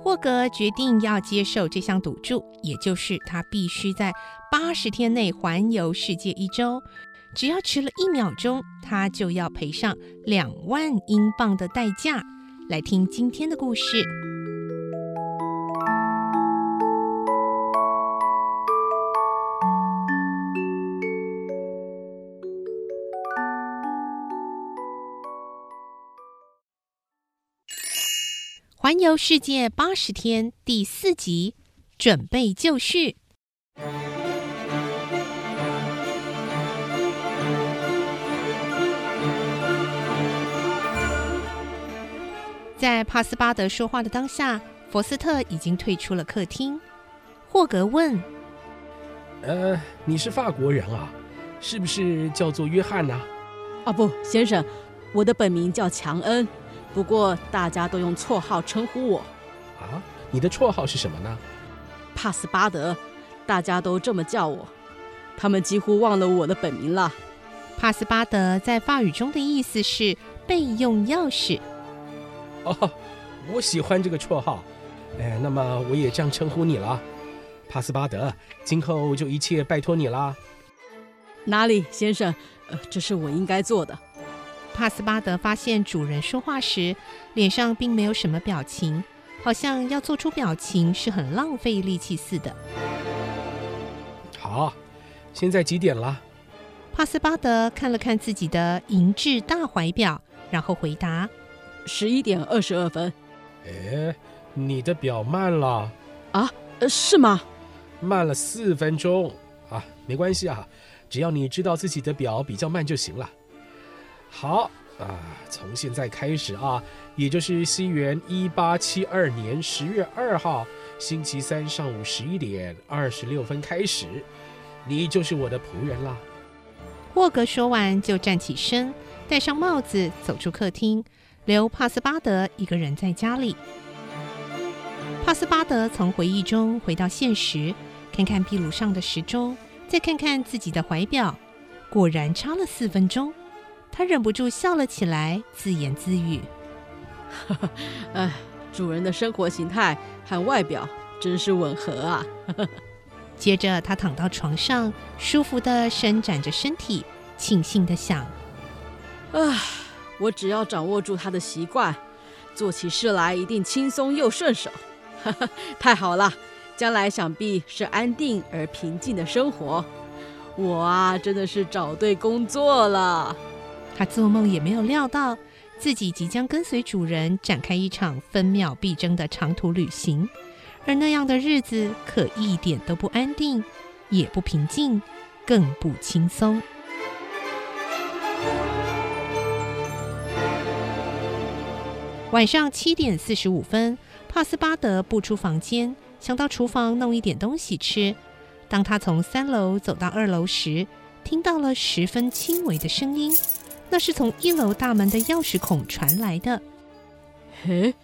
霍格决定要接受这项赌注，也就是他必须在八十天内环游世界一周。只要迟了一秒钟，他就要赔上两万英镑的代价。来听今天的故事。环游世界八十天第四集，准备就绪。在帕斯巴德说话的当下，佛斯特已经退出了客厅。霍格问：“呃，你是法国人啊？是不是叫做约翰呢？”“啊，不，先生，我的本名叫强恩。”不过大家都用绰号称呼我。啊，你的绰号是什么呢？帕斯巴德，大家都这么叫我。他们几乎忘了我的本名了。帕斯巴德在法语中的意思是备用钥匙。哦，我喜欢这个绰号。哎，那么我也这样称呼你了，帕斯巴德。今后就一切拜托你了。哪里，先生？呃，这是我应该做的。帕斯巴德发现主人说话时脸上并没有什么表情，好像要做出表情是很浪费力气似的。好，现在几点了？帕斯巴德看了看自己的银质大怀表，然后回答：“十一点二十二分。”哎，你的表慢了啊？是吗？慢了四分钟啊，没关系啊，只要你知道自己的表比较慢就行了。好啊，从现在开始啊，也就是西元一八七二年十月二号星期三上午十一点二十六分开始，你就是我的仆人啦。霍格说完就站起身，戴上帽子，走出客厅，留帕斯巴德一个人在家里。帕斯巴德从回忆中回到现实，看看壁炉上的时钟，再看看自己的怀表，果然差了四分钟。他忍不住笑了起来，自言自语：“ 哎，主人的生活形态和外表真是吻合啊！”接着，他躺到床上，舒服地伸展着身体，庆幸地想：“啊，我只要掌握住他的习惯，做起事来一定轻松又顺手。哈哈，太好了，将来想必是安定而平静的生活。我啊，真的是找对工作了。”他做梦也没有料到，自己即将跟随主人展开一场分秒必争的长途旅行，而那样的日子可一点都不安定，也不平静，更不轻松。晚上七点四十五分，帕斯巴德步出房间，想到厨房弄一点东西吃。当他从三楼走到二楼时，听到了十分轻微的声音。那是从一楼大门的钥匙孔传来的。嘿，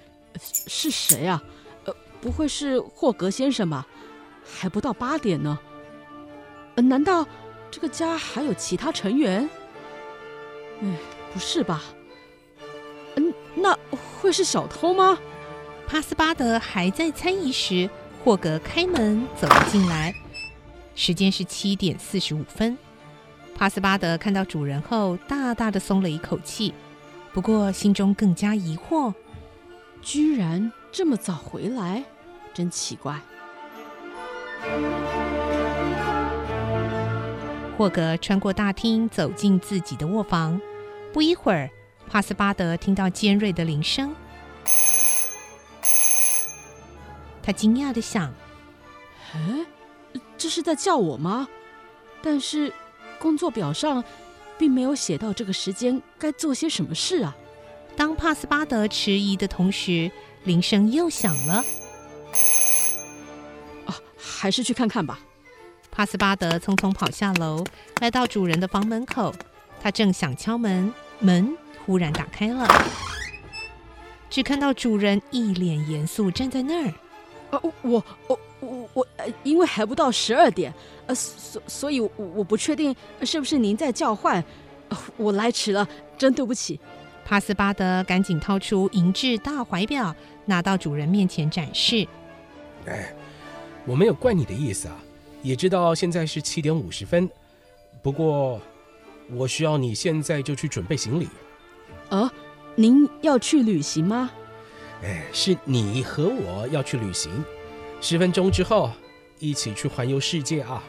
是谁啊？呃，不会是霍格先生吧？还不到八点呢。呃，难道这个家还有其他成员？哎，不是吧？嗯，那会是小偷吗？帕斯巴德还在猜疑时，霍格开门走了进来。时间是七点四十五分。帕斯巴德看到主人后，大大的松了一口气，不过心中更加疑惑：居然这么早回来，真奇怪。霍格穿过大厅，走进自己的卧房。不一会儿，帕斯巴德听到尖锐的铃声。他惊讶的想：“哎，这是在叫我吗？但是工作表上并没有写到这个时间该做些什么事啊。”当帕斯巴德迟疑的同时，铃声又响了。啊，还是去看看吧。帕斯巴德匆匆跑下楼，来到主人的房门口。他正想敲门，门忽然打开了，只看到主人一脸严肃站在那儿。啊我我我呃，因为还不到十二点，呃，所所以我我不确定是不是您在叫唤，我来迟了，真对不起。帕斯巴德赶紧掏出银质大怀表，拿到主人面前展示。哎，我没有怪你的意思啊，也知道现在是七点五十分，不过我需要你现在就去准备行李。呃，您要去旅行吗？哎，是你和我要去旅行，十分钟之后一起去环游世界啊！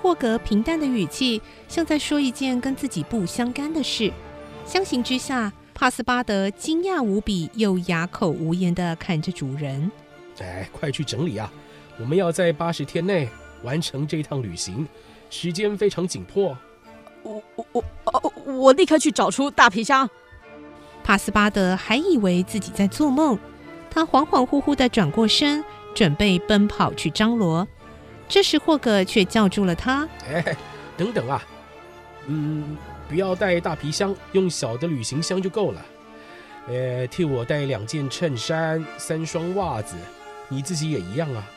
霍格平淡的语气像在说一件跟自己不相干的事。相形之下，帕斯巴德惊讶无比，又哑口无言地看着主人。哎，快去整理啊！我们要在八十天内完成这趟旅行，时间非常紧迫。我我我哦，我立刻去找出大皮箱。帕斯巴德还以为自己在做梦，他恍恍惚惚地转过身，准备奔跑去张罗。这时霍格却叫住了他：“哎，等等啊，嗯，不要带大皮箱，用小的旅行箱就够了。呃，替我带两件衬衫、三双袜子，你自己也一样啊。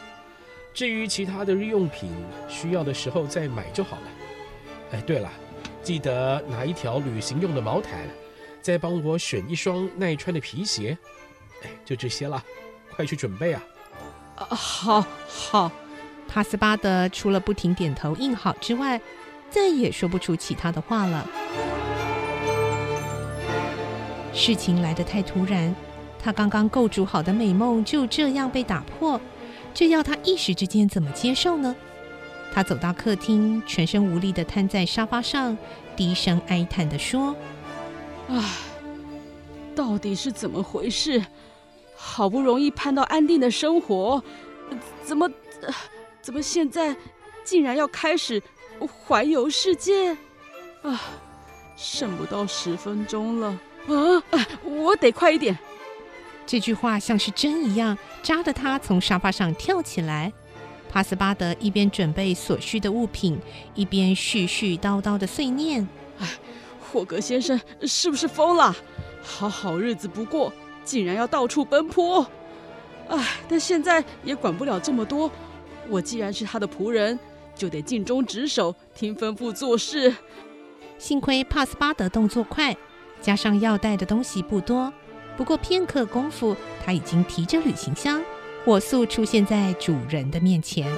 至于其他的日用品，需要的时候再买就好了。哎，对了，记得拿一条旅行用的毛毯。”再帮我选一双耐穿的皮鞋，哎，就这些了，快去准备啊！好，好。帕斯巴德除了不停点头应好之外，再也说不出其他的话了。事情来得太突然，他刚刚构筑好的美梦就这样被打破，这要他一时之间怎么接受呢？他走到客厅，全身无力地瘫在沙发上，低声哀叹地说。唉，到底是怎么回事？好不容易盼到安定的生活，怎么，怎么现在竟然要开始环游世界？啊，剩不到十分钟了啊！我得快一点。这句话像是针一样扎得他从沙发上跳起来。帕斯巴德一边准备所需的物品，一边絮絮叨叨的碎念：唉。霍格先生是不是疯了？好好日子不过，竟然要到处奔波。唉，但现在也管不了这么多。我既然是他的仆人，就得尽忠职守，听吩咐做事。幸亏帕斯巴德动作快，加上要带的东西不多。不过片刻功夫，他已经提着旅行箱，火速出现在主人的面前。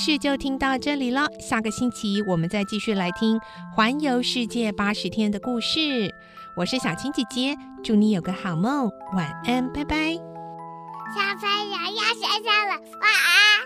事就听到这里了，下个星期我们再继续来听环游世界八十天的故事。我是小青姐姐，祝你有个好梦，晚安，拜拜。小朋友要睡觉了，晚安。